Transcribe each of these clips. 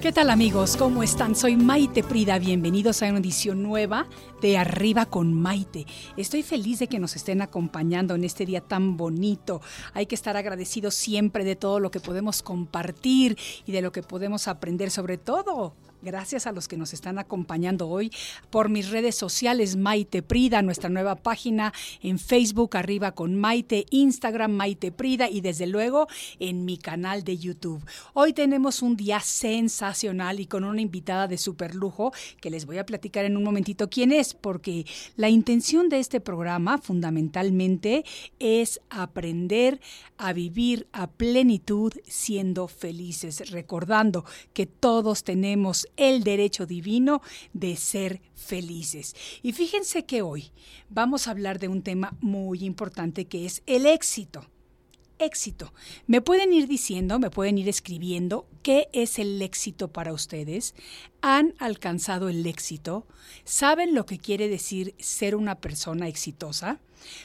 ¿Qué tal amigos? ¿Cómo están? Soy Maite Prida. Bienvenidos a una edición nueva de Arriba con Maite. Estoy feliz de que nos estén acompañando en este día tan bonito. Hay que estar agradecidos siempre de todo lo que podemos compartir y de lo que podemos aprender, sobre todo Gracias a los que nos están acompañando hoy por mis redes sociales, Maite Prida, nuestra nueva página en Facebook, arriba con Maite, Instagram, Maite Prida y desde luego en mi canal de YouTube. Hoy tenemos un día sensacional y con una invitada de super lujo que les voy a platicar en un momentito quién es, porque la intención de este programa fundamentalmente es aprender a vivir a plenitud siendo felices, recordando que todos tenemos el derecho divino de ser felices. Y fíjense que hoy vamos a hablar de un tema muy importante que es el éxito. Éxito. Me pueden ir diciendo, me pueden ir escribiendo qué es el éxito para ustedes. ¿Han alcanzado el éxito? ¿Saben lo que quiere decir ser una persona exitosa?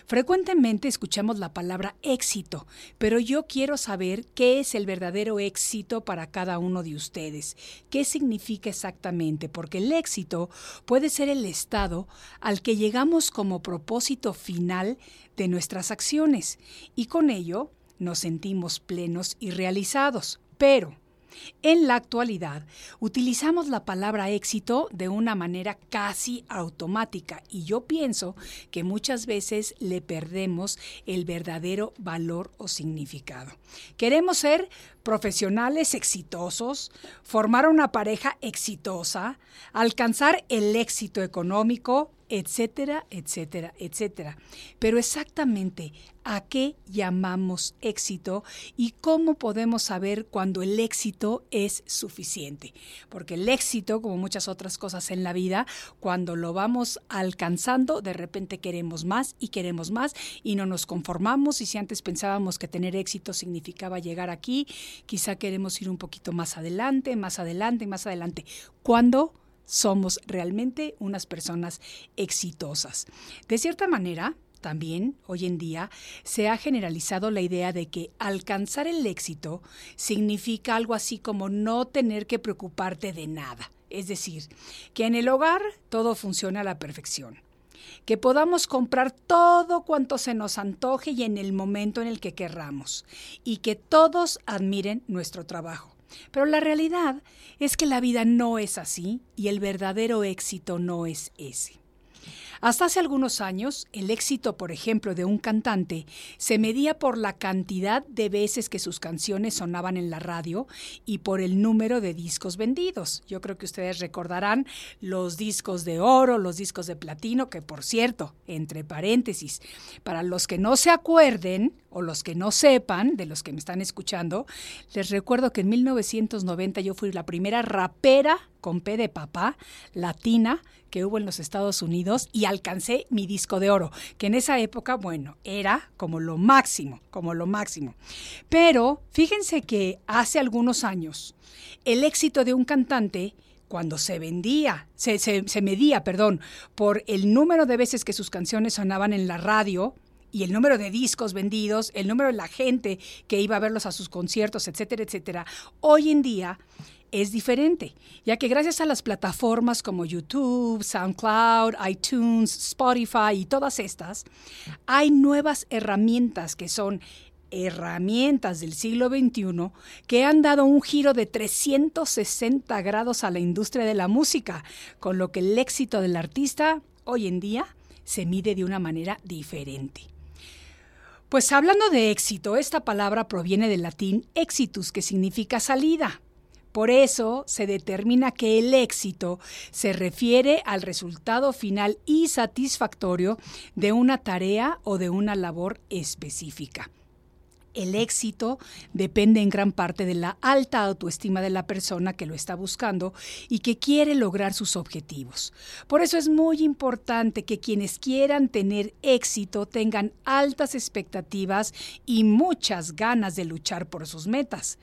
Frecuentemente escuchamos la palabra éxito, pero yo quiero saber qué es el verdadero éxito para cada uno de ustedes. ¿Qué significa exactamente? Porque el éxito puede ser el estado al que llegamos como propósito final de nuestras acciones y con ello nos sentimos plenos y realizados. Pero, en la actualidad, utilizamos la palabra éxito de una manera casi automática y yo pienso que muchas veces le perdemos el verdadero valor o significado. Queremos ser profesionales exitosos, formar una pareja exitosa, alcanzar el éxito económico, etcétera, etcétera, etcétera. Pero exactamente a qué llamamos éxito y cómo podemos saber cuando el éxito es suficiente. Porque el éxito, como muchas otras cosas en la vida, cuando lo vamos alcanzando, de repente queremos más y queremos más y no nos conformamos. Y si antes pensábamos que tener éxito significaba llegar aquí, quizá queremos ir un poquito más adelante, más adelante, más adelante. ¿Cuándo? Somos realmente unas personas exitosas. De cierta manera, también hoy en día se ha generalizado la idea de que alcanzar el éxito significa algo así como no tener que preocuparte de nada. Es decir, que en el hogar todo funciona a la perfección. Que podamos comprar todo cuanto se nos antoje y en el momento en el que querramos. Y que todos admiren nuestro trabajo. Pero la realidad es que la vida no es así y el verdadero éxito no es ese. Hasta hace algunos años, el éxito, por ejemplo, de un cantante se medía por la cantidad de veces que sus canciones sonaban en la radio y por el número de discos vendidos. Yo creo que ustedes recordarán los discos de oro, los discos de platino, que por cierto, entre paréntesis, para los que no se acuerden o los que no sepan, de los que me están escuchando, les recuerdo que en 1990 yo fui la primera rapera con P de papá, latina, que hubo en los Estados Unidos y alcancé mi disco de oro, que en esa época, bueno, era como lo máximo, como lo máximo. Pero fíjense que hace algunos años, el éxito de un cantante cuando se vendía, se, se, medía, perdón, por el número de veces que sus canciones sonaban en la radio, y el número de discos vendidos, el número de la gente que iba a verlos a sus conciertos, etcétera, etcétera, hoy en día es diferente, ya que gracias a las plataformas como YouTube, SoundCloud, iTunes, Spotify y todas estas, hay nuevas herramientas que son herramientas del siglo XXI que han dado un giro de 360 grados a la industria de la música, con lo que el éxito del artista hoy en día se mide de una manera diferente. Pues hablando de éxito, esta palabra proviene del latín exitus, que significa salida. Por eso se determina que el éxito se refiere al resultado final y satisfactorio de una tarea o de una labor específica. El éxito depende en gran parte de la alta autoestima de la persona que lo está buscando y que quiere lograr sus objetivos. Por eso es muy importante que quienes quieran tener éxito tengan altas expectativas y muchas ganas de luchar por sus metas.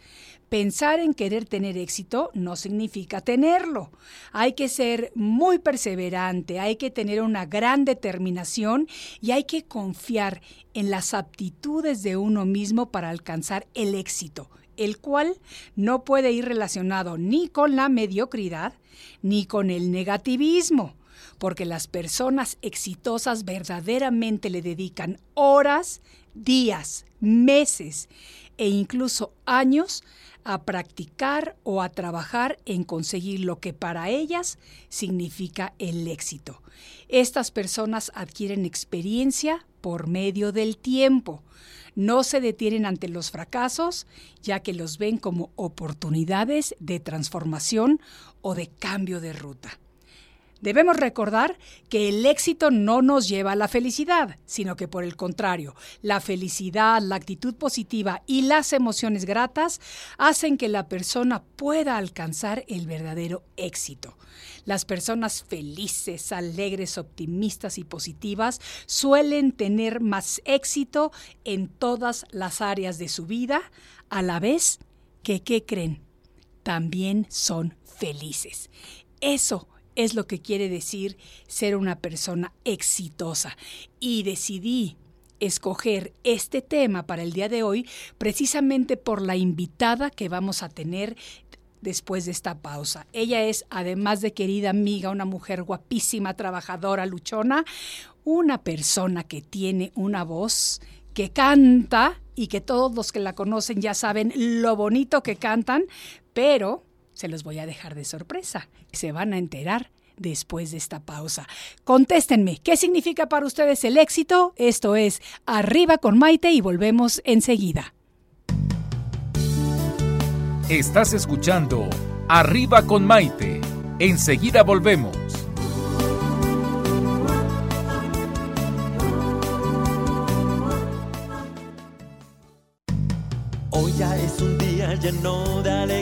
Pensar en querer tener éxito no significa tenerlo. Hay que ser muy perseverante, hay que tener una gran determinación y hay que confiar en las aptitudes de uno mismo para alcanzar el éxito, el cual no puede ir relacionado ni con la mediocridad ni con el negativismo porque las personas exitosas verdaderamente le dedican horas, días, meses e incluso años a practicar o a trabajar en conseguir lo que para ellas significa el éxito. Estas personas adquieren experiencia por medio del tiempo. No se detienen ante los fracasos, ya que los ven como oportunidades de transformación o de cambio de ruta. Debemos recordar que el éxito no nos lleva a la felicidad, sino que por el contrario, la felicidad, la actitud positiva y las emociones gratas hacen que la persona pueda alcanzar el verdadero éxito. Las personas felices, alegres, optimistas y positivas suelen tener más éxito en todas las áreas de su vida, a la vez que, ¿qué creen? También son felices. Eso es lo que quiere decir ser una persona exitosa. Y decidí escoger este tema para el día de hoy precisamente por la invitada que vamos a tener después de esta pausa. Ella es, además de querida amiga, una mujer guapísima, trabajadora, luchona, una persona que tiene una voz que canta y que todos los que la conocen ya saben lo bonito que cantan, pero se los voy a dejar de sorpresa. Se van a enterar después de esta pausa. Contéstenme, ¿qué significa para ustedes el éxito? Esto es Arriba con Maite y volvemos enseguida. Estás escuchando Arriba con Maite. Enseguida volvemos. Hoy ya es un día lleno de alegría,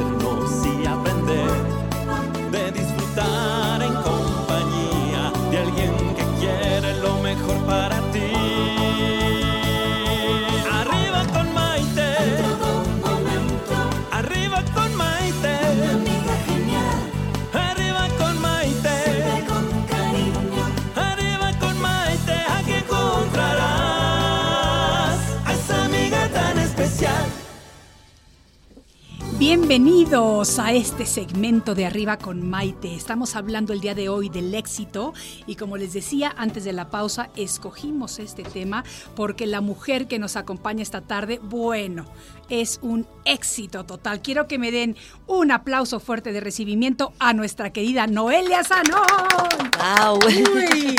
Bienvenidos a este segmento de Arriba con Maite. Estamos hablando el día de hoy del éxito y como les decía antes de la pausa, escogimos este tema porque la mujer que nos acompaña esta tarde, bueno, es un éxito total. Quiero que me den un aplauso fuerte de recibimiento a nuestra querida Noelia Sanón. Wow. Uy,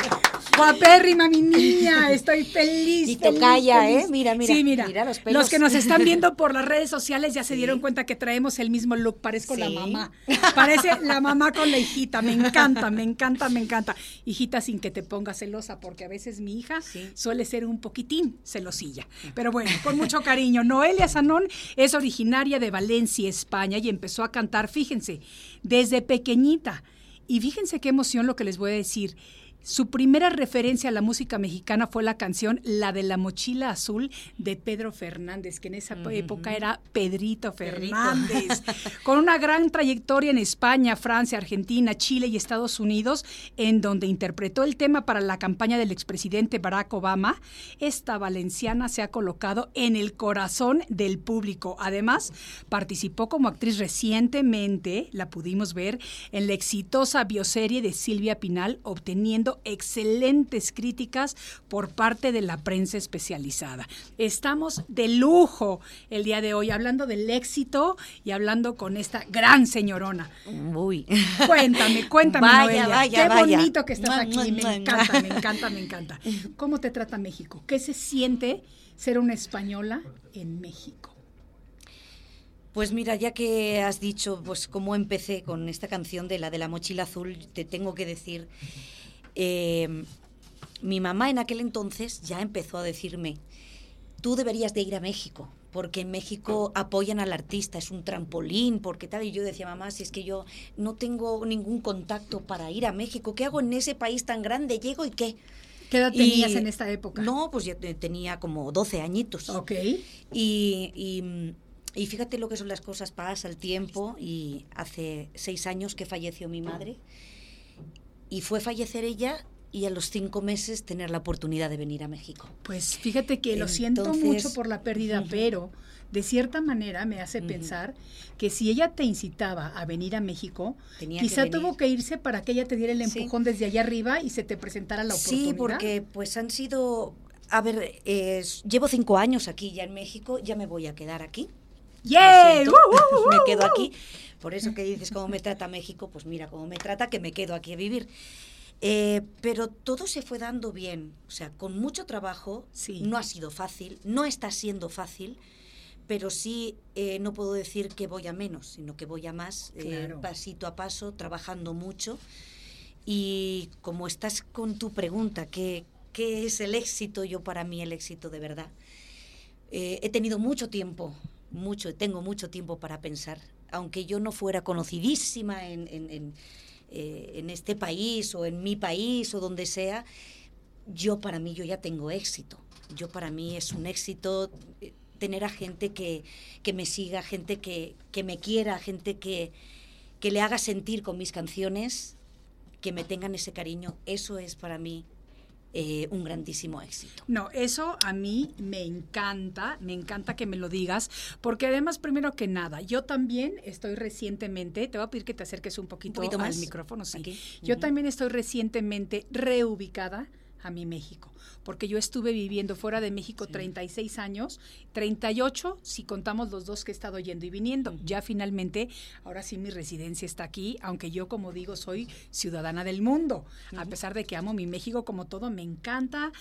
guapérrima mi niña, estoy feliz. Y tocaya, feliz. ¿eh? Mira, mira, Sí, mira. mira los pelos. que nos están viendo por las redes sociales ya se dieron cuenta que traemos el mismo look. Parezco la mamá. Parece la mamá con la hijita. Me encanta, me encanta, me encanta. Hijita, sin que te pongas celosa, porque a veces mi hija Sí. suele ser un poquitín celosilla. Pero bueno, con mucho cariño. Noelia Sanón es originaria de Valencia, España, y empezó a cantar, fíjense, desde pequeñita. Y fíjense qué emoción lo que les voy a decir. Su primera referencia a la música mexicana fue la canción La de la mochila azul de Pedro Fernández, que en esa época era Pedrito Fernández, con una gran trayectoria en España, Francia, Argentina, Chile y Estados Unidos, en donde interpretó el tema para la campaña del expresidente Barack Obama. Esta valenciana se ha colocado en el corazón del público. Además, participó como actriz recientemente, la pudimos ver, en la exitosa bioserie de Silvia Pinal, obteniendo recibiendo excelentes críticas por parte de la prensa especializada. Estamos de lujo el día de hoy hablando del éxito y hablando con esta gran señorona. Uy. Cuéntame, cuéntame, Vaya, Noelia. vaya, Qué vaya. bonito que estás aquí. Me encanta, me encanta, me encanta. ¿Cómo te trata México? ¿Qué se siente ser una española en México? Pues mira, ya que has dicho pues cómo empecé con esta canción de la de la mochila azul, te tengo que decir, eh, mi mamá en aquel entonces ya empezó a decirme, tú deberías de ir a México, porque en México apoyan al artista, es un trampolín, porque tal, y yo decía, mamá, si es que yo no tengo ningún contacto para ir a México, ¿qué hago en ese país tan grande? ¿Llego y qué? ¿Qué edad Y- tenías en esta época? No, pues yo te- tenía como 12 añitos. Ok. Y, y- y fíjate lo que son las cosas, pasa el tiempo y hace seis años que falleció mi madre y fue fallecer ella y a los cinco meses tener la oportunidad de venir a México. Pues fíjate que lo siento mucho por la pérdida, pero de cierta manera me hace pensar pensar que si ella te incitaba a venir a México, Tenía que quizá tuvo que irse para que ella te diera el Sí. empujón desde allá arriba y se te presentara la oportunidad. Sí, porque pues han sido, a ver, eh, llevo cinco años aquí ya en México, ya me voy a quedar aquí. ¡Yay! siento, ¡Uh, uh, me quedo aquí. Por eso que dices cómo me trata México, pues mira cómo me trata, que me quedo aquí a vivir. Eh, pero todo se fue dando bien, o sea, con mucho trabajo. Sí. No ha sido fácil, no está siendo fácil, pero sí eh, no puedo decir que voy a menos, sino que voy a más, eh, Claro. pasito a paso, trabajando mucho. Y como estás con tu pregunta, ¿qué, qué es el éxito? Yo para mí el éxito de verdad. Eh, he tenido mucho tiempo, mucho, tengo mucho tiempo para pensar. Aunque yo no fuera conocidísima en, en- eh, en este país o en mi país o donde sea, yo para mí yo ya tengo éxito. Yo para mí es un éxito eh, tener a gente que, que me siga, gente que, que me quiera, gente que, que le haga sentir con mis canciones, que me tengan ese cariño. Eso es para mí eh, un grandísimo éxito. No, eso a mí me encanta, me encanta que me lo digas, porque además, primero que nada, yo también estoy recientemente, te voy a pedir que te acerques un poquito, poquito al más? micrófono, sí. Aquí. Yo también estoy recientemente reubicada a mi México, porque yo estuve viviendo fuera de México 36 años, 38 si contamos los dos que he estado yendo y viniendo. Ya finalmente, ahora sí mi residencia está aquí, aunque yo como digo soy ciudadana del mundo, a pesar de que amo mi México como todo, me encanta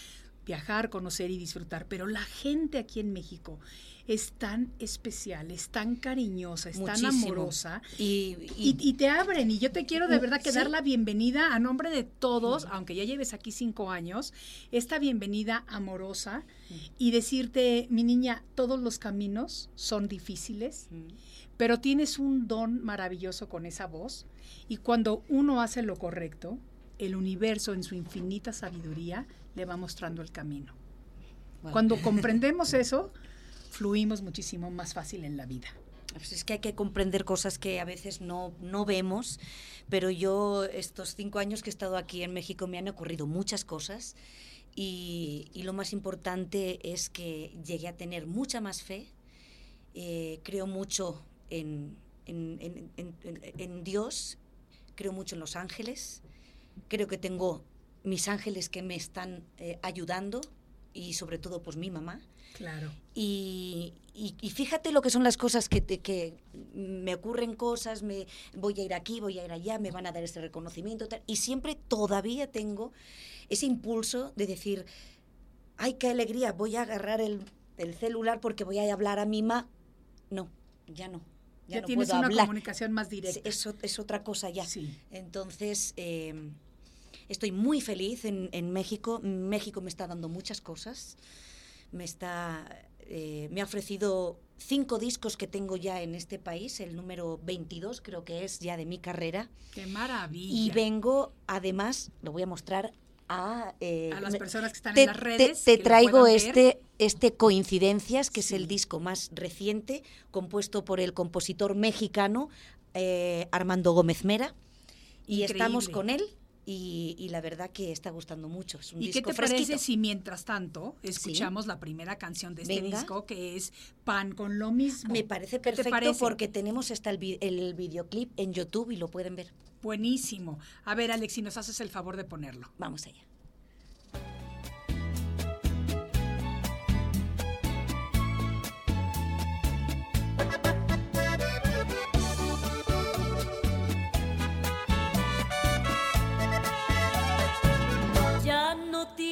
viajar, conocer y disfrutar, pero la gente aquí en México es tan especial, es tan cariñosa, es tan amorosa. Y, Y, y te abren, y yo te quiero de verdad que Sí. dar la bienvenida a nombre de todos, aunque ya lleves aquí cinco años, esta bienvenida amorosa y decirte, mi niña, todos los caminos son difíciles, pero tienes un don maravilloso con esa voz y cuando uno hace lo correcto, el universo en su infinita sabiduría le va mostrando el camino. Bueno. Cuando comprendemos eso, fluimos muchísimo más fácil en la vida. Pues es que hay que comprender cosas que a veces no, no vemos, pero yo estos cinco años que he estado aquí en México me han ocurrido muchas cosas y, y lo más importante es que llegué a tener mucha más fe, eh, creo mucho en, en- en- en- Dios, creo mucho en los ángeles, creo que tengo mis ángeles que me están eh, ayudando y sobre todo pues mi mamá. Claro. Y, y- y fíjate lo que son las cosas que, te- que me ocurren cosas, me voy a ir aquí, voy a ir allá, me van a dar este reconocimiento, tal, y siempre todavía tengo ese impulso de decir, ay, qué alegría, voy a agarrar el, el celular porque voy a hablar a mi ma. No, ya no. Ya, Ya, no tienes puedo una hablar. comunicación más directa. Es, es- otra cosa ya. Sí. Entonces, eh, estoy muy feliz en, en México. México me está dando muchas cosas. Me, está, eh, me ha ofrecido cinco discos que tengo ya en este país, el número 22 creo que es ya de mi carrera. Qué maravilla. Y vengo, además, lo voy a mostrar a... eh, A las personas que están te, en las te- redes. te lo traigo este, este Coincidencias, que es el disco más reciente, compuesto por el compositor mexicano eh, Armando Gómez Mera. Y estamos con él y, y la verdad que está gustando mucho. Es un ¿Y qué disco te parece fresquito. si mientras tanto escuchamos la primera canción de este Venga. disco que es Pan con lo mismo? Me parece ¿Qué te perfecto parece? porque tenemos hasta el, vi- el videoclip en YouTube y lo pueden ver. Buenísimo. A ver, Alex, si nos haces el favor de ponerlo. Vamos allá.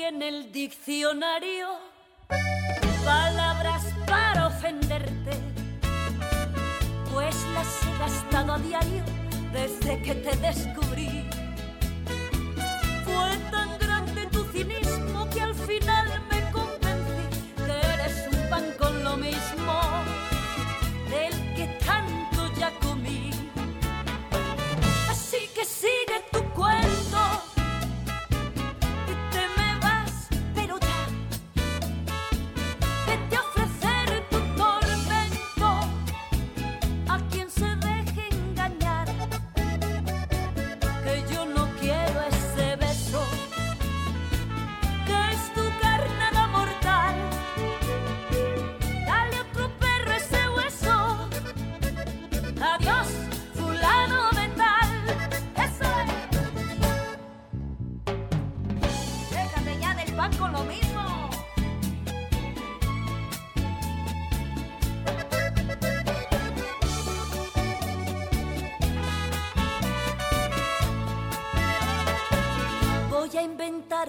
Tiene el diccionario palabras para ofenderte, pues las he gastado a diario desde que te descubrí. Fue tan grande tu cinismo que al final me convencí que eres un pan con lo mismo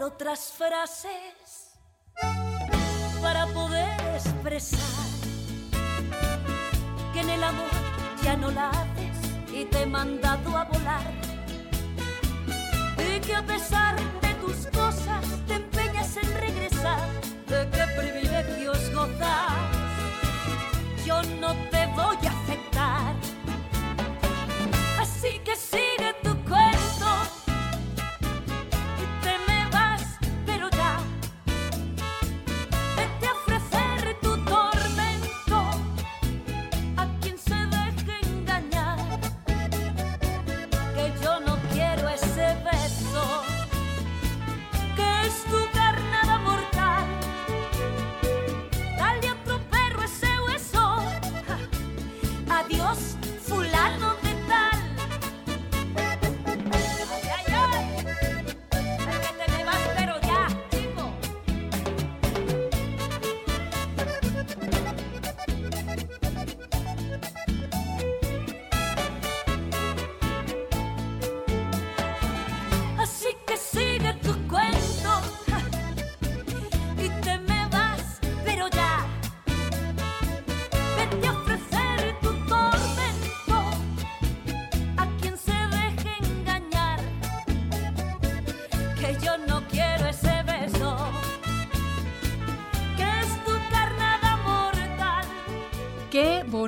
otras frases para poder expresar que en el amor ya no la haces y te he mandado a volar. Y que a pesar de tus cosas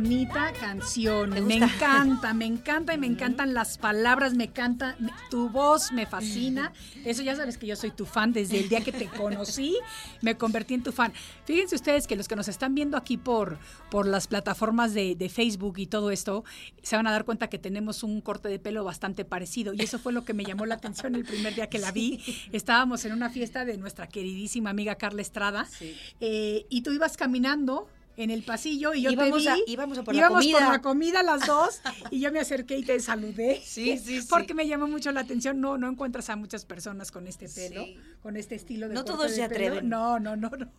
bonita canción. Me encanta, me encanta y me encantan las palabras, me encanta me- tu voz, me fascina. Eso ya sabes que yo soy tu fan desde el día que te conocí, me convertí en tu fan. Fíjense ustedes que los que nos están viendo aquí por, por las plataformas de, de Facebook y todo esto, se van a dar cuenta que tenemos un corte de pelo bastante parecido. Y eso fue lo que me llamó la atención el primer día que la vi. Estábamos en una fiesta de nuestra queridísima amiga Carla Estrada Sí. eh, y tú ibas caminando en el pasillo y yo Íbamos te a- vi. íbamos a por la íbamos comida. por la comida las dos y yo me acerqué y te saludé. Sí, sí, sí. Porque me llamó mucho la atención. No, no encuentras a muchas personas con este pelo, Sí. con este estilo de No todos de se pelo. atreven. No, no, no, no.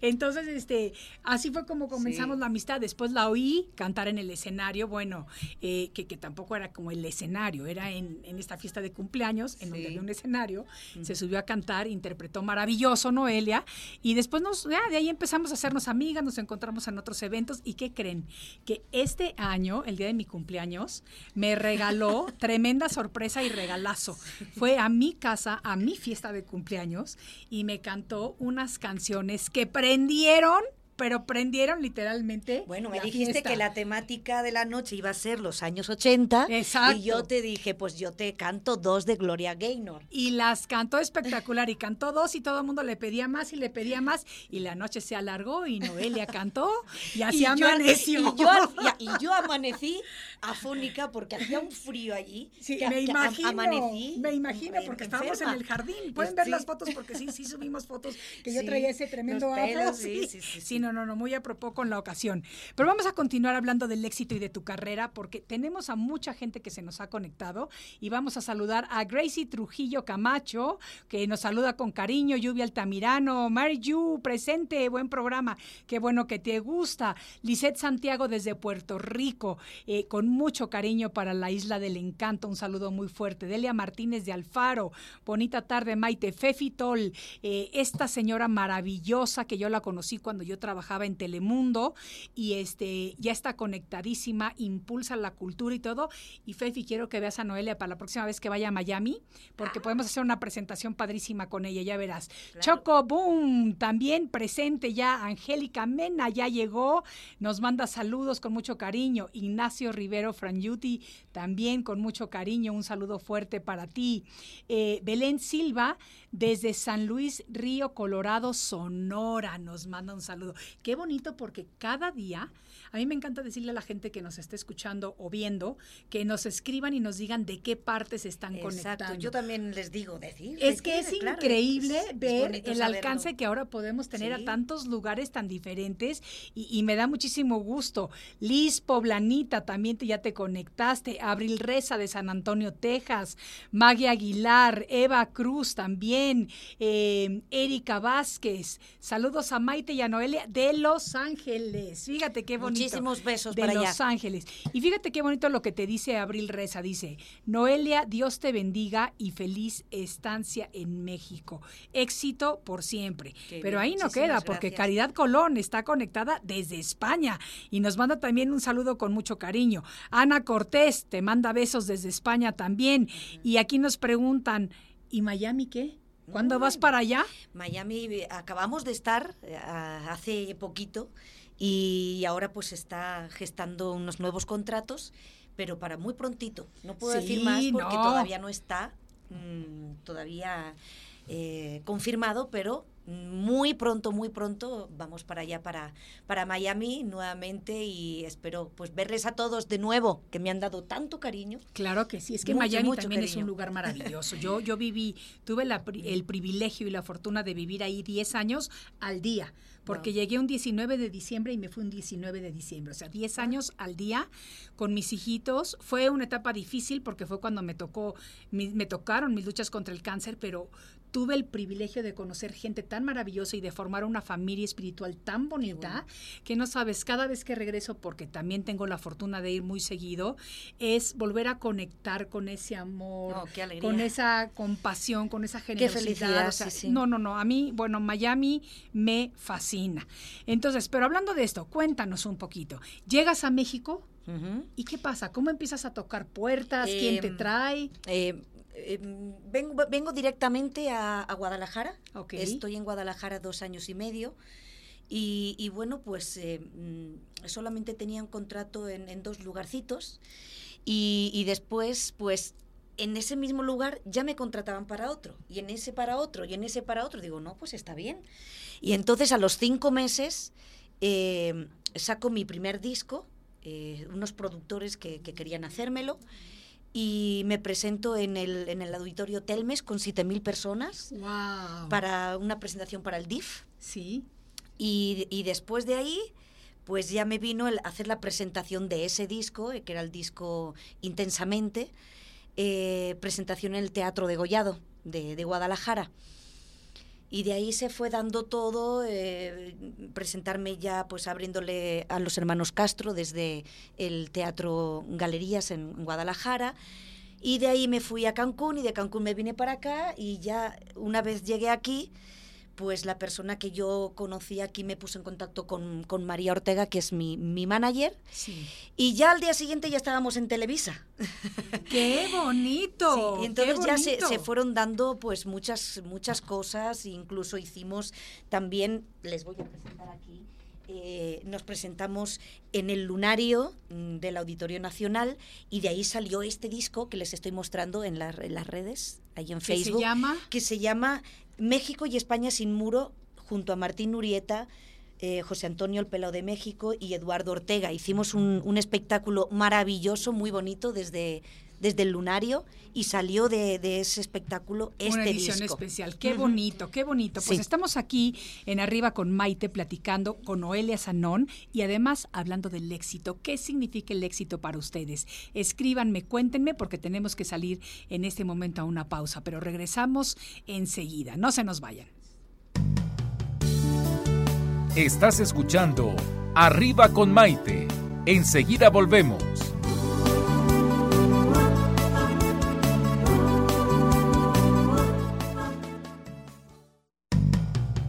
Entonces, este, así fue como comenzamos Sí. la amistad. Después la oí cantar en el escenario, bueno, eh, que, que tampoco era como el escenario, era en, en esta fiesta de cumpleaños, en donde había un escenario. Se subió a cantar, interpretó maravilloso Noelia. Y después nos, ya, de ahí empezamos a hacernos amigas, nos encontramos en otros eventos. ¿Y qué creen? Que este año, el día de mi cumpleaños, me regaló tremenda sorpresa y regalazo. Fue a mi casa, a mi fiesta de cumpleaños, y me cantó unas canciones que prendieron pero prendieron literalmente. Bueno, me dijiste fiesta. que la temática de la noche iba a ser los años 80. Exacto. Y yo te dije, pues yo te canto dos de Gloria Gaynor. Y las cantó espectacular y cantó dos y todo el mundo le pedía más y le pedía más y la noche se alargó y Noelia cantó y así yo- amaneció. Y yo, y- y yo amanecí afónica porque hacía un frío allí. Sí, que- me imagino, amanecí me imagino, porque estábamos en enferma. el jardín. Pueden ver Sí. las fotos porque sí, sí subimos fotos que yo Sí, traía ese tremendo los afro. pelos, sí, sí, sí, sí, sí. No, no, no, muy a propósito con la ocasión. Pero vamos a continuar hablando del éxito y de tu carrera porque tenemos a mucha gente que se nos ha conectado y vamos a saludar a Gracie Trujillo Camacho, que nos saluda con cariño, Lluvia Altamirano, Mary Yu, presente, buen programa, qué bueno que te gusta. Lisette Santiago desde Puerto Rico, eh, con mucho cariño para la Isla del Encanto, un saludo muy fuerte. Delia Martínez de Alfaro, bonita tarde, Maite Fefitol, eh, esta señora maravillosa que yo la conocí cuando yo trabajaba en Telemundo y este ya está conectadísima, impulsa la cultura y todo. Y Fefi, quiero que veas a Noelia para la próxima vez que vaya a Miami, porque podemos hacer una presentación padrísima con ella, ya verás. Choco Boom, también presente ya, Angélica Mena ya llegó, nos manda saludos con mucho cariño. Ignacio Rivero Franyuti, también con mucho cariño, un saludo fuerte para ti. Eh, Belén Silva, desde San Luis Río Colorado, Sonora, nos manda un saludo. Qué bonito porque cada día, a mí me encanta decirle a la gente que nos esté escuchando o viendo, que nos escriban y nos digan de qué partes están Exacto, conectando. yo también les digo, decir. Es que es claro, increíble es- ver el alcance que ahora podemos tener Sí. a tantos lugares tan diferentes y, y me da muchísimo gusto. Liz Poblanita, también te, ya te conectaste. Abril Reza de San Antonio, Texas. Maggie Aguilar, Eva Cruz también. eh, Erika Vázquez. Saludos a Maite y a Noelia de Los Ángeles. Fíjate qué bonito. Muchísimos besos de para allá. Los Ángeles. Y fíjate qué bonito lo que te dice Abril Reza. Dice, Noelia, Dios te bendiga y feliz estancia en México. Éxito por siempre. Qué Pero bien, ahí no queda, porque gracias. Caridad Colón está conectada desde España y nos manda también un saludo con mucho cariño. Ana Cortés te manda besos desde España también. Y aquí nos preguntan, ¿y Miami qué? ¿Cuándo vas para allá? Miami eh, acabamos de estar eh, a- hace poquito y ahora pues está gestando unos nuevos contratos, pero para muy prontito. No puedo decir más porque no. todavía no está mm, todavía eh, confirmado, pero muy pronto, muy pronto vamos para allá, para, para Miami nuevamente y espero pues verles a todos de nuevo, que me han dado tanto cariño. Claro que sí, es que Mucho, Miami mucho también es un lugar maravilloso. Yo, yo viví, tuve la el privilegio y la fortuna de vivir ahí 10 años al día, porque llegué un 19 de diciembre y me fui un 19 de diciembre, o sea, 10 años al día con mis hijitos. Fue una etapa difícil porque fue cuando me tocó, mi- me tocaron mis luchas contra el cáncer, pero tuve el privilegio de conocer gente tan maravillosa y de formar una familia espiritual tan bonita que no sabes, cada vez que regreso, porque también tengo la fortuna de ir muy seguido, es volver a conectar con ese amor, No, qué con esa compasión, con esa generosidad. felicidad, o sea, sí, sí. No, no, no, a mí, bueno, Miami me fascina. Entonces, pero hablando de esto, cuéntanos un poquito. ¿Llegas a México? ¿Y qué pasa? ¿Cómo empiezas a tocar puertas? ¿Quién te Em, trae? Eh, eh, vengo, vengo directamente a, a Guadalajara. Estoy en Guadalajara dos años y medio. Y, y bueno, pues eh, mm, solamente tenía un contrato en, en dos lugarcitos. Y, y después, pues en ese mismo lugar ya me contrataban para otro. Y en ese para otro, y en ese para otro. Digo, no, pues está bien. Y entonces a los cinco meses eh, saco mi primer disco. eh, unos productores que, que querían hacérmelo y me presento en el, en el auditorio Telmes con 7.000 personas Wow. para una presentación para el DIF. Sí. Y, y después de ahí, pues ya me vino el hacer la presentación de ese disco, eh, que era el disco Intensamente, eh, presentación en el Teatro de Gollado de, de Guadalajara. Y de ahí se fue dando todo, eh, presentarme ya pues abriéndole a los hermanos Castro desde el Teatro Galerías en Guadalajara. Y de ahí me fui a Cancún y de Cancún me vine para acá y ya una vez llegué aquí, pues la persona que yo conocí aquí me puso en contacto con, con María Ortega, que es mi, mi manager, Sí. y ya al día siguiente ya estábamos en Televisa. ¡Qué bonito! Sí, y entonces ya se, se fueron dando pues muchas muchas cosas, incluso hicimos también, les voy a presentar aquí, eh, nos presentamos en el lunario mm, del Auditorio Nacional y de ahí salió este disco que les estoy mostrando en, la- en las redes, ahí en ¿Qué se Facebook, llama? que se llama México y España sin muro, junto a Martín Urieta, eh, José Antonio El Pelao de México y Eduardo Ortega. Hicimos un, un espectáculo maravilloso, muy bonito, desde, desde el lunario y salió de, de ese espectáculo este Una edición disco. especial. Qué bonito, qué bonito. Pues Sí. estamos aquí en Arriba con Maite platicando con Noelia Sanón y además hablando del éxito. ¿Qué significa el éxito para ustedes? Escríbanme, cuéntenme porque tenemos que salir en este momento a una pausa, pero regresamos enseguida. No se nos vayan. Estás escuchando Arriba con Maite. Enseguida volvemos.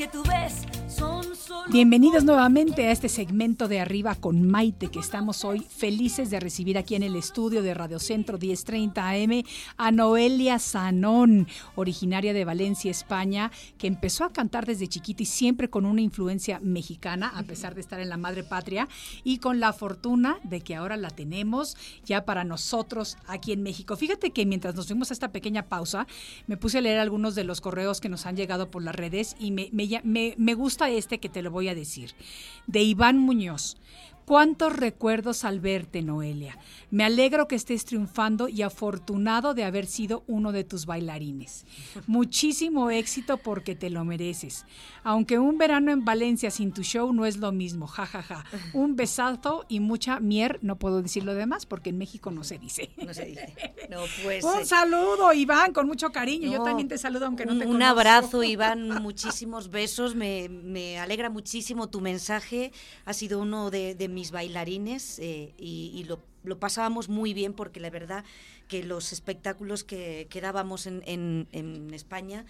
que tú ves. Bienvenidos nuevamente a este segmento de Arriba con Maite, que estamos hoy felices de recibir aquí en el estudio de Radio Centro 1030 AM a Noelia Sanón, originaria de Valencia, España, que empezó a cantar desde chiquita y siempre con una influencia mexicana, a pesar de estar en la madre patria, y con la fortuna de que ahora la tenemos ya para nosotros aquí en México. Fíjate que mientras nos fuimos a esta pequeña pausa, me puse a leer algunos de los correos que nos han llegado por las redes y me, me me- me gusta este que te lo voy a decir. De Iván Muñoz. ¿Cuántos recuerdos al verte, Noelia? Me alegro que estés triunfando y afortunado de haber sido uno de tus bailarines. Muchísimo éxito porque te lo mereces. Aunque un verano en Valencia sin tu show no es lo mismo, jajaja. Un besazo y mucha mier, no puedo decir lo demás porque en México no se dice. No se dice. No, pues. Un eh, saludo, Iván, con mucho cariño. Yo No, también te saludo aunque no un, te un conozco. abrazo, Iván, muchísimos besos. Me, me alegra muchísimo tu mensaje. Ha sido uno de, de mis bailarines eh, y, y lo, lo pasábamos muy bien porque la verdad que los espectáculos que, que dábamos en, en- en España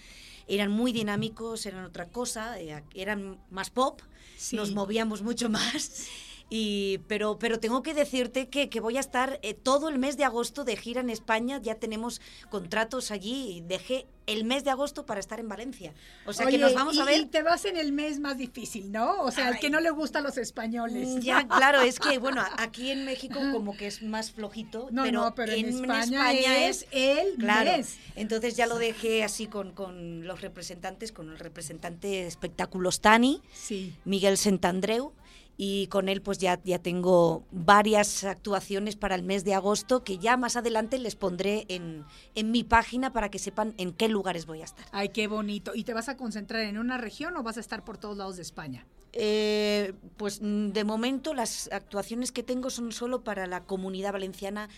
eran muy dinámicos, eran otra cosa, eh, eran más pop, Sí. nos movíamos mucho más. Y, pero, pero tengo que decirte que, que voy a estar eh, todo el mes de agosto de gira en España. Ya tenemos contratos allí. y Dejé el mes de agosto para estar en Valencia. O sea que nos vamos a ver. y te vas en el mes más difícil, ¿no? O sea, el que no le gusta a los españoles. Mm, Ya, claro, es que bueno, aquí en México como que es más flojito, No, pero, no, pero en en, España es el claro. mes. Entonces ya lo dejé así con, con los representantes, con el representante de espectáculos Tani, Sí. Miguel Santandreu, y con él pues ya, ya tengo varias actuaciones para el mes de agosto que ya más adelante les pondré en, en mi página para que sepan en qué lugares voy a estar. Ay, qué bonito. ¿Y te vas a concentrar en una región o vas a estar por todos lados de España? Eh, pues mm, de momento las actuaciones que tengo son solo para la comunidad valenciana,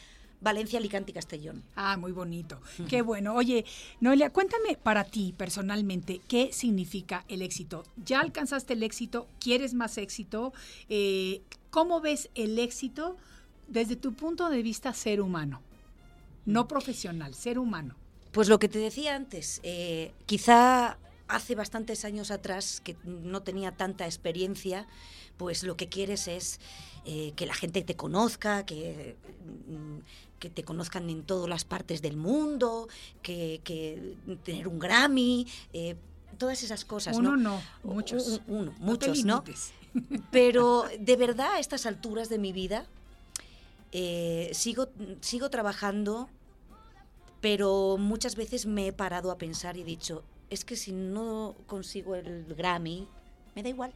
Valencia, Alicante y Castellón. Ah, muy bonito. Qué bueno. Oye, Noelia, cuéntame para ti personalmente qué significa el éxito. ¿Ya alcanzaste el éxito? ¿Quieres más éxito? Eh, ¿Cómo ves el éxito desde tu punto de vista ser humano? No profesional, ser humano. Pues lo que te decía antes, eh, quizá hace bastantes años atrás, que no tenía tanta experiencia, pues lo que quieres es eh, que la gente te conozca, que, mm, que te conozcan en todas las partes del mundo, que, que tener un Grammy, eh, todas esas cosas. Uno ¿no? no, muchos. Un- uno, muchos, ¿no? Pero de verdad, a estas alturas de mi vida, eh, sigo, sigo trabajando, pero muchas veces me he parado a pensar y he dicho, es que si no consigo el Grammy, me da igual.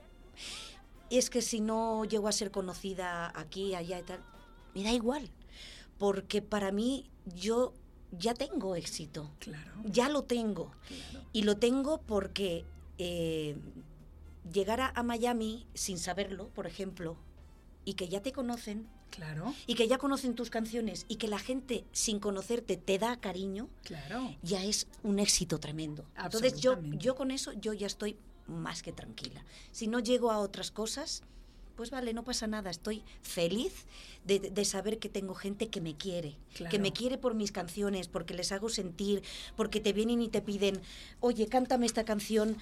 Es que si no llego a ser conocida aquí, allá y tal, me da igual. Porque para mí yo ya tengo éxito. Claro. Ya lo tengo. Y lo tengo porque eh, llegar a, a Miami sin saberlo, por ejemplo, y que ya te conocen Claro, y que ya conocen tus canciones y que la gente sin conocerte te da cariño, claro. ya es un éxito tremendo. Entonces yo, yo con eso yo ya estoy más que tranquila. Si no llego a otras cosas, pues vale, no pasa nada. Estoy feliz de, de saber que tengo gente que me quiere, Claro. que me quiere por mis canciones, porque les hago sentir, porque te vienen y te piden, oye, cántame esta canción.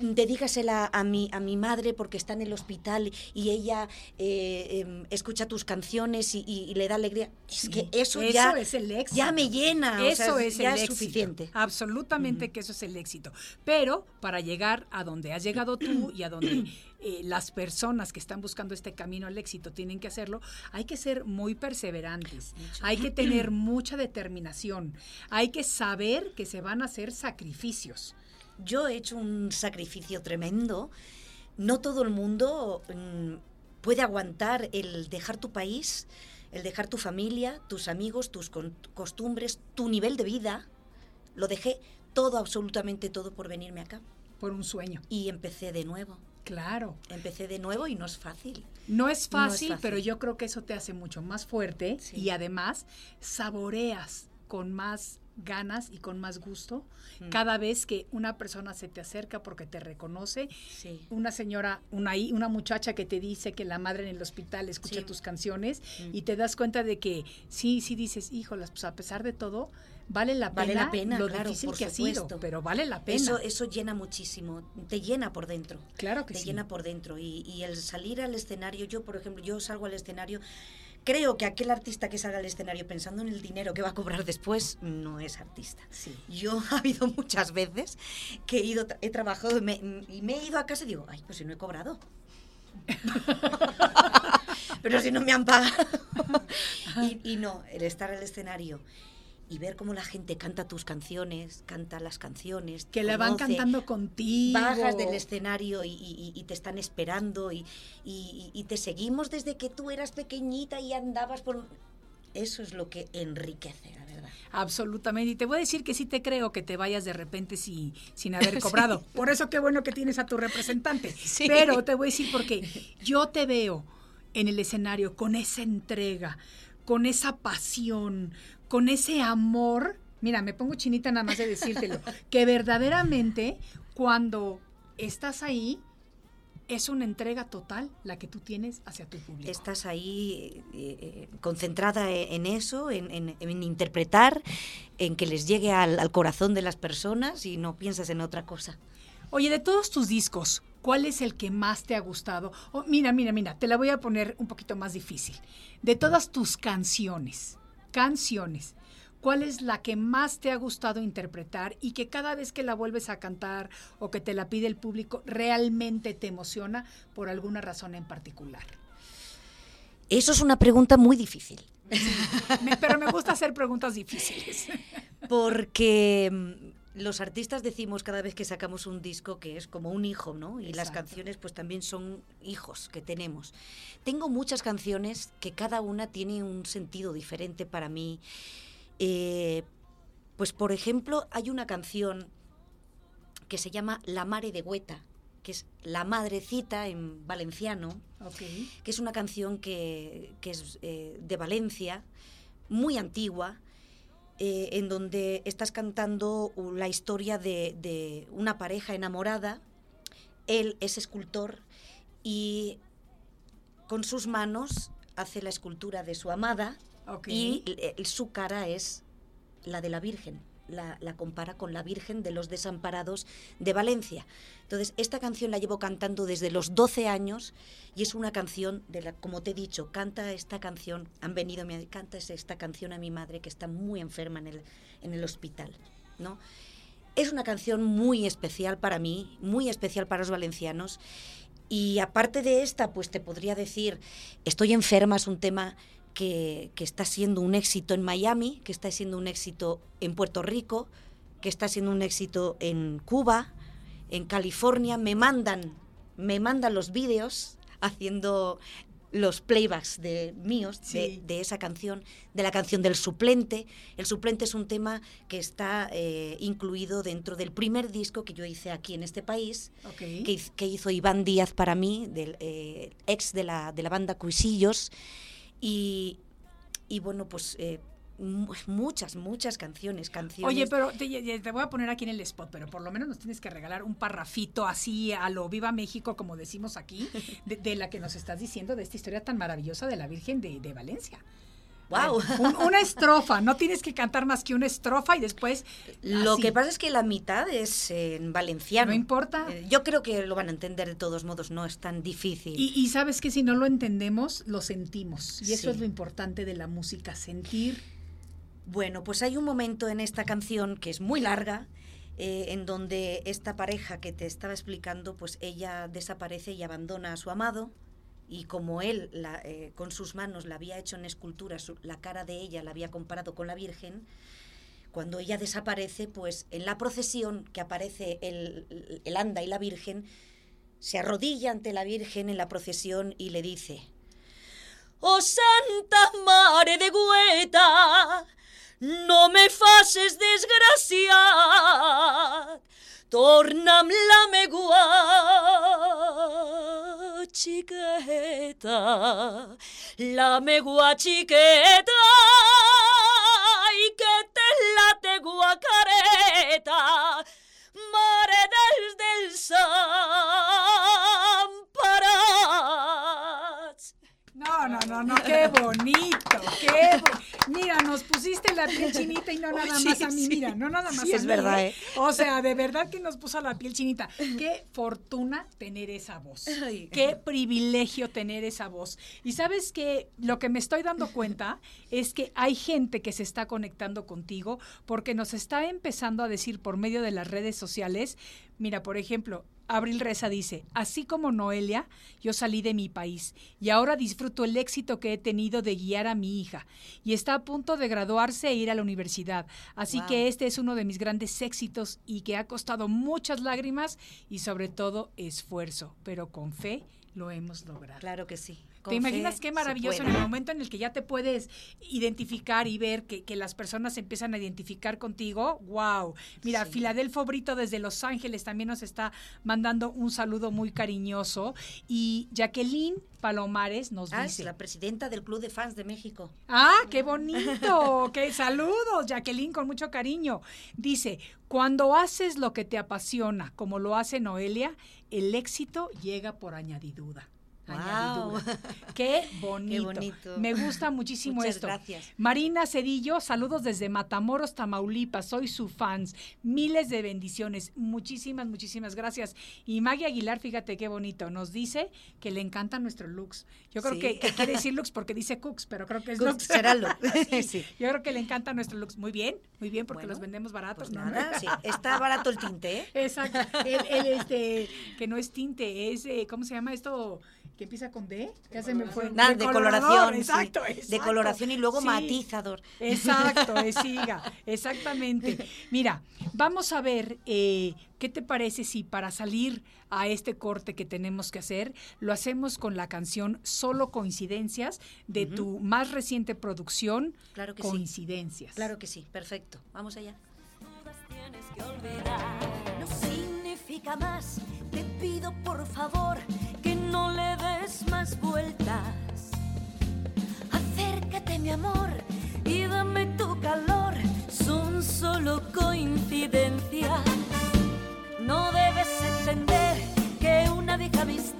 Dedícasela a mi, a mi madre porque está en el hospital y ella eh, em, escucha tus canciones y, y- y le da alegría. Es que eso, Eso ya, es el éxito. ya me llena. o Eso sea, es ya el es éxito. suficiente. Absolutamente que eso es el éxito. Pero para llegar a donde has llegado tú y a donde eh, las personas que están buscando este camino al éxito tienen que hacerlo, hay que ser muy perseverantes. Hay que tener mucha determinación. Hay que saber que se van a hacer sacrificios. Yo he hecho un sacrificio tremendo. No todo el mundo mm, puede aguantar el dejar tu país, el dejar tu familia, tus amigos, tus costumbres, tu nivel de vida. Lo dejé todo, absolutamente todo por venirme acá. Por un sueño. Y empecé de nuevo. Claro. Empecé de nuevo y no es fácil. No es, No es fácil, fácil. pero yo creo que eso te hace mucho más fuerte Sí. y además saboreas con más ganas y con más gusto Mm. cada vez que una persona se te acerca porque te reconoce. Sí. Una señora, una, una muchacha que te dice que la madre en el hospital escucha Sí. tus canciones Mm. y te das cuenta de que sí, sí dices, híjolas, pues a pesar de todo, vale la pena, Vale la pena, lo claro, difícil por que ha sido, supuesto. pero vale la pena. Eso, eso llena muchísimo, te llena por dentro. claro que te sí. llena por dentro. Y, y el salir al escenario, yo por ejemplo, yo salgo al escenario, creo que aquel artista que salga al escenario pensando en el dinero que va a cobrar después, no es artista. Sí. Yo ha habido muchas veces que he ido, he trabajado y me, y me he ido a casa y digo, ay, pues si no he cobrado. Pero si no me han pagado. y, y no, el estar al escenario y ver cómo la gente canta tus canciones, canta las canciones. Que la van cantando contigo. bajas del escenario y, y- y te están esperando y, y- y te seguimos desde que tú eras pequeñita y andabas por... Eso es lo que enriquece, la verdad. Absolutamente. Y te voy a decir que sí te creo que te vayas de repente sin, sin haber cobrado. Por eso qué bueno que tienes a tu representante. Sí. Pero te voy a decir porque yo te veo en el escenario con esa entrega, con esa pasión, con ese amor. Mira, me pongo chinita nada más de decírtelo. que verdaderamente cuando estás ahí es una entrega total la que tú tienes hacia tu público. Estás ahí eh, eh, concentrada e- en eso, en, en- en interpretar, en que les llegue al, al corazón de las personas y no piensas en otra cosa. Oye, de todos tus discos, ¿cuál es el que más te ha gustado? Oh, mira, mira, mira, te la voy a poner un poquito más difícil. De todas tus canciones, canciones, ¿cuál es la que más te ha gustado interpretar y que cada vez que la vuelves a cantar o que te la pide el público realmente te emociona por alguna razón en particular? Eso es una pregunta muy difícil. Me- pero me gusta hacer preguntas difíciles. Porque los artistas decimos cada vez que sacamos un disco que es como un hijo, ¿no? Y las canciones pues también son hijos que tenemos. Tengo muchas canciones que cada una tiene un sentido diferente para mí. Eh, pues por ejemplo, hay una canción que se llama La Mare de Hueta, que es La Madrecita en valenciano que es una canción que, que es eh, de Valencia, muy antigua, eh, en donde estás cantando la historia de, de una pareja enamorada. Él es escultor y con sus manos hace la escultura de su amada y l- su cara es la de la Virgen. La, compara con la Virgen de los Desamparados de Valencia. Entonces, esta canción la llevo cantando desde los 12 años y es una canción de la, como te he dicho, canta esta canción, han venido, me canta esta canción a mi madre que está muy enferma en el, en el hospital, ¿no? Es una canción muy especial para mí, muy especial para los valencianos. Y aparte de esta, pues te podría decir, Estoy enferma es un tema que, que está siendo un éxito en Miami, que está siendo un éxito en Puerto Rico, que está siendo un éxito en Cuba, en California. Me mandan, me mandan los vídeos haciendo los playbacks de míos de, Sí. de esa canción, de la canción del suplente. El suplente es un tema que está eh, incluido dentro del primer disco que yo hice aquí en este país, que hizo Iván Díaz para mí, del eh, ex de la, de la banda Cuisillos. Y, y bueno, pues eh, mu- muchas, muchas canciones, canciones. Oye, pero te voy a poner aquí en el spot, pero por lo menos nos tienes que regalar un parrafito así a lo Viva México, como decimos aquí, de, de la que nos estás diciendo, de esta historia tan maravillosa de la Virgen de, de Valencia. ¡Wow! Un- una estrofa, no tienes que cantar más que una estrofa y después... Lo así. que pasa es que la mitad es en valenciano. No importa. Eh, Yo creo que lo van a entender de todos modos, no es tan difícil. Y, y sabes que si no lo entendemos, lo sentimos. Y eso Sí. es lo importante de la música, sentir. Bueno, pues hay un momento en esta canción que es muy larga, eh, en donde esta pareja que te estaba explicando, pues ella desaparece y abandona a su amado. Y como él eh, con sus manos la había hecho en escultura, la cara de ella la había comparado con la Virgen, cuando ella desaparece, pues en la procesión que aparece el, el anda y la Virgen, se arrodilla ante la Virgen en la procesión y le dice, Oh Santa Mare de Gueta, no me faces desgraciat, torna'm la megua xiqueta, la megua xiqueta, i que té la tegua careta, mare dels dels emparats. No, no, no, no, qué bonito, qué bo- Mira, nos pusiste la piel chinita y no nada más a mí, sí. mira, no nada más Sí, a es mí, verdad, ¿eh? O sea, de verdad que nos puso la piel chinita. Qué fortuna tener esa voz. Ay. Qué privilegio tener esa voz. Y sabes que lo que me estoy dando cuenta es que hay gente que se está conectando contigo porque nos está empezando a decir por medio de las redes sociales, mira, por ejemplo, Abril Reza dice, así como Noelia, yo salí de mi país y ahora disfruto el éxito que he tenido de guiar a mi hija y está a punto de graduarse e ir a la universidad. Así Wow. que este es uno de mis grandes éxitos y que ha costado muchas lágrimas y sobre todo esfuerzo, pero con fe lo hemos logrado. Claro que sí. ¿Te imaginas qué maravilloso en el momento? en el que ya te puedes identificar y ver que, que las personas se empiezan a identificar contigo? ¡Wow! Mira, Sí. Filadelfo Brito desde Los Ángeles también nos está mandando un saludo muy cariñoso. Y Jacqueline Palomares nos Ah, es dice. la presidenta del Club de Fans de México. ¡Ah, qué bonito! ¡Qué saludos, Jacqueline, con mucho cariño! Dice, cuando haces lo que te apasiona, como lo hace Noelia, el éxito llega por añadidura. Añadidura. Qué bonito. bonito. Me gusta muchísimo Muchas esto. gracias. Marina Cedillo, saludos desde Matamoros, Tamaulipas. Soy su fans. Miles de bendiciones. Muchísimas, muchísimas gracias. Y Maggie Aguilar, fíjate qué bonito. Nos dice que le encanta nuestro looks. Yo creo Sí. que, que quiere decir looks porque dice cooks, pero creo que es Cooks, looks. será look. Sí, Sí. Yo creo que le encanta nuestro looks. Muy bien, muy bien, porque Bueno, los vendemos baratos. Pues ¿no? nada, está barato el tinte, ¿eh? Exacto. El, el, este, que no es tinte, es, eh, ¿cómo se llama esto? Que empieza con D. Ya se me fue. Nada, Decolorador, decoloración. sí. Exacto, exacto. Decoloración y luego Sí. matizador. Exacto, es siga, exactamente. Mira, vamos a ver eh, qué te parece si para salir a este corte que tenemos que hacer, lo hacemos con la canción Solo Coincidencias de tu más reciente producción, Claro que sí. Coincidencias. Claro que sí, perfecto. Vamos allá. tienes que olvidar. No significa más. Te pido por favor que no le des más vueltas. Acércate, mi amor, y dame tu calor. Son solo coincidencias. No debes entender que una vieja amistad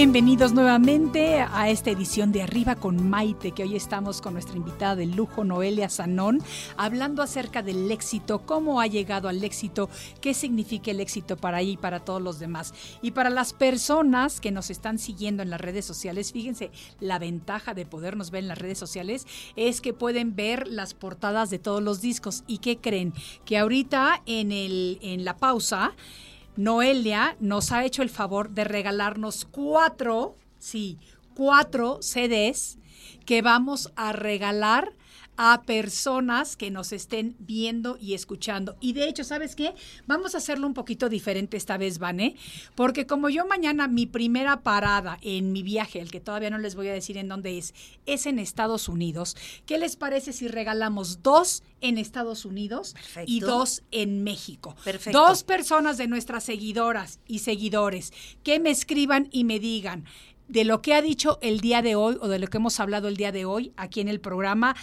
Bienvenidos nuevamente a esta edición de Arriba con Maite, que hoy estamos con nuestra invitada de lujo, Noelia Sanón, hablando acerca del éxito, cómo ha llegado al éxito, qué significa el éxito para ella y para todos los demás. Y para las personas que nos están siguiendo en las redes sociales, fíjense, la ventaja de podernos ver en las redes sociales es que pueden ver las portadas de todos los discos. ¿Y qué creen? Que ahorita en, el, en la pausa... Noelia nos ha hecho el favor de regalarnos cuatro, sí, cuatro CDs que vamos a regalar a personas que nos estén viendo y escuchando. Y de hecho, ¿sabes qué? Vamos a hacerlo un poquito diferente esta vez, Vané, porque como yo mañana mi primera parada en mi viaje, el que todavía no les voy a decir en dónde es, es en Estados Unidos, ¿qué les parece si regalamos dos en Estados Unidos y dos en México? Perfecto. Dos personas de nuestras seguidoras y seguidores que me escriban y me digan de lo que ha dicho el día de hoy o de lo que hemos hablado el día de hoy aquí en el programa.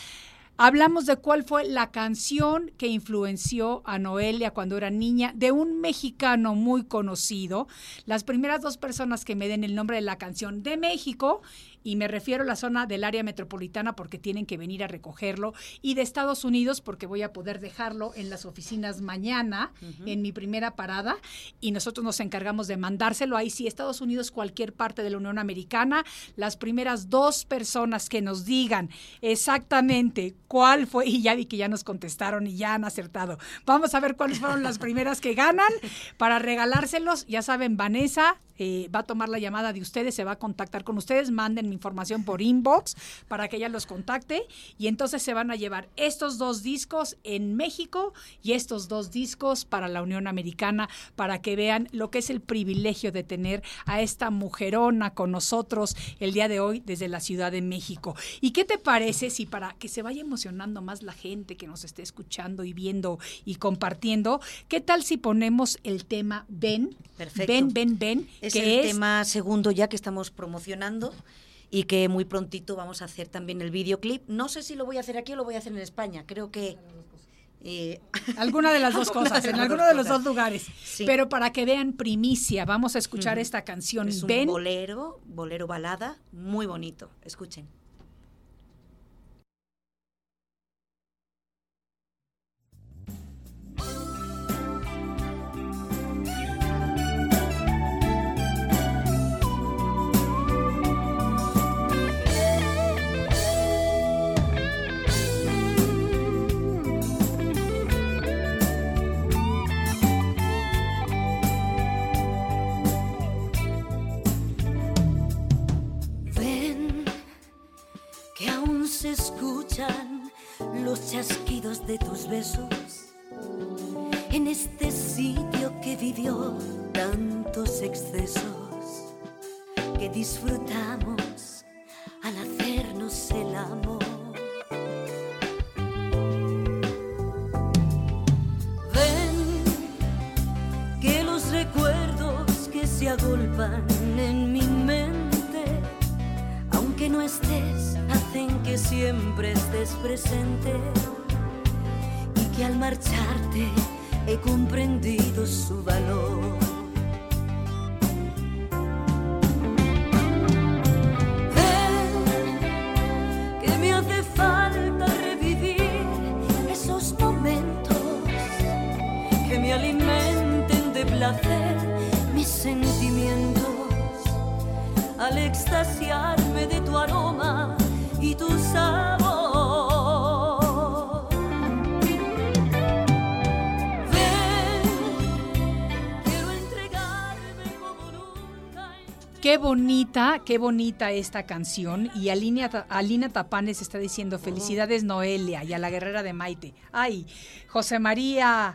Hablamos de cuál fue la canción que influenció a Noelia cuando era niña, de un mexicano muy conocido. Las primeras dos personas que me den el nombre de la canción de México, y me refiero a la zona del área metropolitana porque tienen que venir a recogerlo, y de Estados Unidos porque voy a poder dejarlo en las oficinas mañana, en mi primera parada, y nosotros nos encargamos de mandárselo ahí, sí, Estados Unidos, cualquier parte de la Unión Americana, las primeras dos personas que nos digan exactamente cuál fue, y ya vi que ya nos contestaron y ya han acertado. Vamos a ver cuáles fueron las primeras que ganan para regalárselos. Ya saben, Vanessa eh, va a tomar la llamada de ustedes, se va a contactar con ustedes, manden mi información por inbox para que ella los contacte y entonces se van a llevar estos dos discos en México y estos dos discos para la Unión Americana para que vean lo que es el privilegio de tener a esta mujerona con nosotros el día de hoy desde la Ciudad de México. ¿Y qué te parece si para que se vaya emocionando más la gente que nos esté escuchando y viendo y compartiendo, qué tal si ponemos el tema Ven? Perfecto. Ven, ven, ven, Es que el es tema segundo ya que estamos promocionando y que muy prontito vamos a hacer también el videoclip. No sé si lo voy a hacer aquí o lo voy a hacer en España. Creo que... eh, Alguna de las dos cosas, en alguno de los dos lugares. Sí. Pero para que vean primicia, vamos a escuchar Ujú. esta canción. es un Ven, bolero, bolero balada, muy bonito. Escuchen. Escuchan los chasquidos de tus besos en este sitio que vivió tantos excesos que disfrutamos al hacernos el amor. Ven, que los recuerdos que se agolpan en mi mente aunque no estés, que siempre estés presente y que al marcharte he comprendido su valor. Ven, que me hace falta revivir esos momentos que me alimenten de placer mis sentimientos al extasiarme de tu aroma y tu sabor. Ven, quiero entregarme como nunca. Qué bonita, qué bonita esta canción. Y Alina, Alina Tapanes está diciendo felicidades Noelia y a la guerrera de Maite. Ay, José María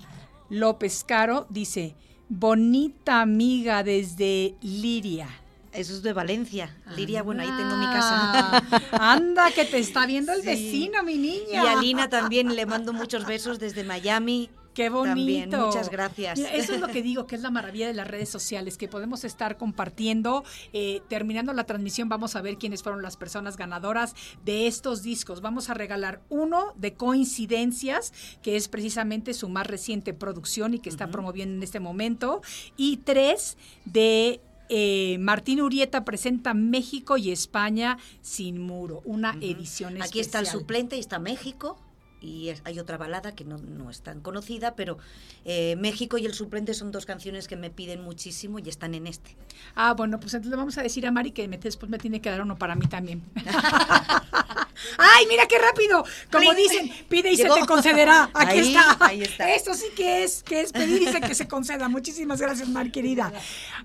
López Caro dice, bonita amiga desde Liria. Eso es de Valencia. Liria, bueno, ahí tengo mi casa. Ah, Anda, que te está viendo el Sí. vecino, mi niña. Y a Lina también le mando muchos besos desde Miami. Qué bonito. También, muchas gracias. Mira, eso es lo que digo, que es la maravilla de las redes sociales, que podemos estar compartiendo. Eh, terminando la transmisión, vamos a ver quiénes fueron las personas ganadoras de estos discos. Vamos a regalar uno de Coincidencias, que es precisamente su más reciente producción y que está promoviendo en este momento. Y tres de eh, Martín Urieta presenta México y España sin muro, una edición especial. Aquí está el suplente y está México. Y es- hay otra balada que no, no es tan conocida, pero eh, México y el suplente son dos canciones que me piden muchísimo y están en este. Ah, bueno, pues entonces le vamos a decir a Mari que después me tiene que dar uno para mí también. ¡Ay, mira qué rápido! Como dicen, pide y Llegó. se te concederá. Aquí Ahí, está. ahí está. Esto sí que es, que es pedir y se que se conceda. Muchísimas gracias, Mari, querida.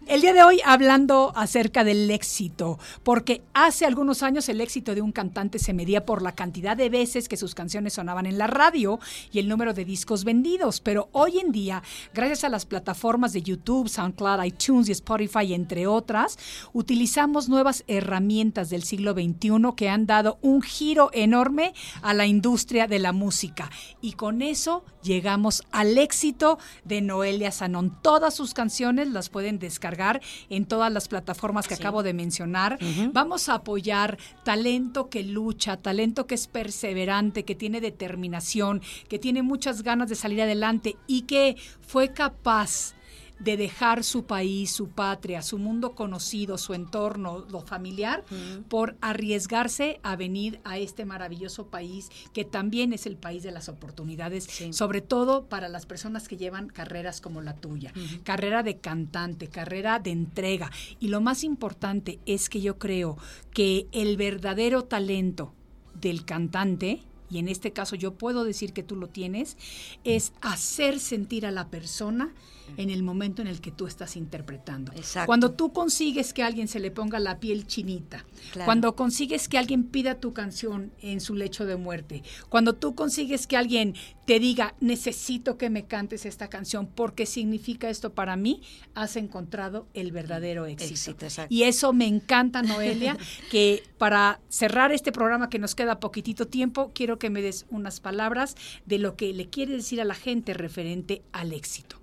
El día de hoy hablando acerca del éxito, porque hace algunos años el éxito de un cantante se medía por la cantidad de veces que sus canciones sonaban en la radio y el número de discos vendidos, pero hoy en día, gracias a las plataformas de YouTube, SoundCloud, iTunes y Spotify, entre otras, utilizamos nuevas herramientas del siglo XXI que han dado un giro enorme a la industria de la música. Y con eso llegamos al éxito de Noelia Sanón. Todas sus canciones las pueden descargar en todas las plataformas que acabo de mencionar. Vamos a apoyar talento que lucha, talento que es perseverante, que tiene determinación, que tiene muchas ganas de salir adelante y que fue capaz de dejar su país, su patria, su mundo conocido, su entorno, lo familiar, por arriesgarse a venir a este maravilloso país que también es el país de las oportunidades, sobre todo para las personas que llevan carreras como la tuya, carrera de cantante, carrera de entrega. Y lo más importante es que yo creo que el verdadero talento del cantante, y en este caso yo puedo decir que tú lo tienes, es hacer sentir a la persona en el momento en el que tú estás interpretando. Exacto. Cuando tú consigues que a alguien se le ponga la piel chinita, Claro. cuando consigues que alguien pida tu canción en su lecho de muerte, cuando tú consigues que alguien te diga, necesito que me cantes esta canción porque significa esto para mí, has encontrado el verdadero éxito. Éxito, exacto. Y eso me encanta, Noelia, que para cerrar este programa que nos queda poquitito tiempo, quiero que me des unas palabras de lo que le quiere decir a la gente referente al éxito.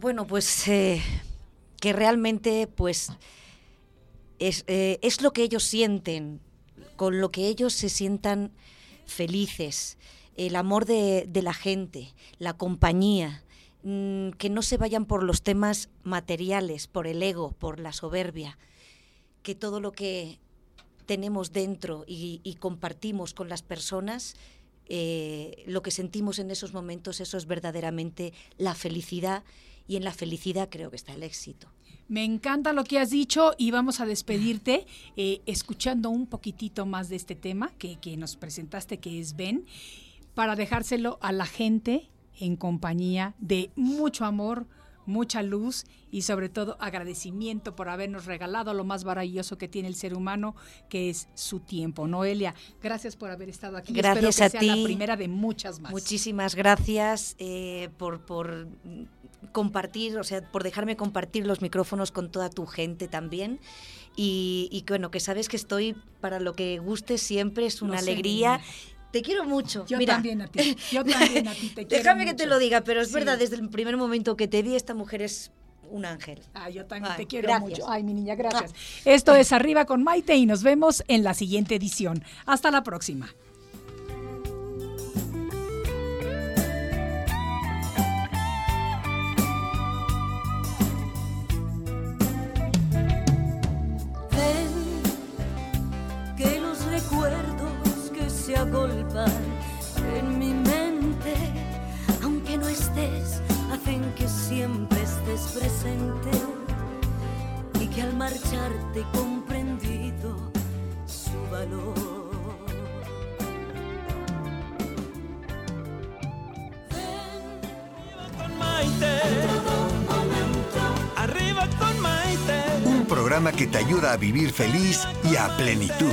Bueno, pues eh, que realmente pues es, eh, es lo que ellos sienten, con lo que ellos se sientan felices, el amor de, la gente, la compañía, mm, que no se vayan por los temas materiales, por el ego, por la soberbia, que todo lo que tenemos dentro y, y compartimos con las personas, eh, lo que sentimos en esos momentos, eso es verdaderamente la felicidad y en la felicidad creo que está el éxito. Me encanta lo que has dicho y vamos a despedirte eh, escuchando un poquitito más de este tema que, que nos presentaste, que es Ben, para dejárselo a la gente en compañía de mucho amor, mucha luz y sobre todo agradecimiento por habernos regalado lo más maravilloso que tiene el ser humano, que es su tiempo. Noelia, gracias por haber estado aquí. Gracias Espero que a sea ti. la primera de muchas más. Muchísimas gracias eh, por, por compartir, o sea, por dejarme compartir los micrófonos con toda tu gente también. Y, y bueno, que sabes que estoy para lo que guste siempre, es una sé, alegría. niña. Te quiero mucho. Yo Mira, también a ti. Yo también a ti. Te quiero Déjame que te mucho. lo diga, pero es Sí. verdad, desde el primer momento que te vi, esta mujer es un ángel. Ah, yo también Ay, te quiero gracias. mucho. Ay, mi niña, gracias. Esto es Arriba con Maite y nos vemos en la siguiente edición. Hasta la próxima. Que siempre estés presente y que al marcharte y comprendido su valor. Un programa que te ayuda a vivir feliz y a plenitud.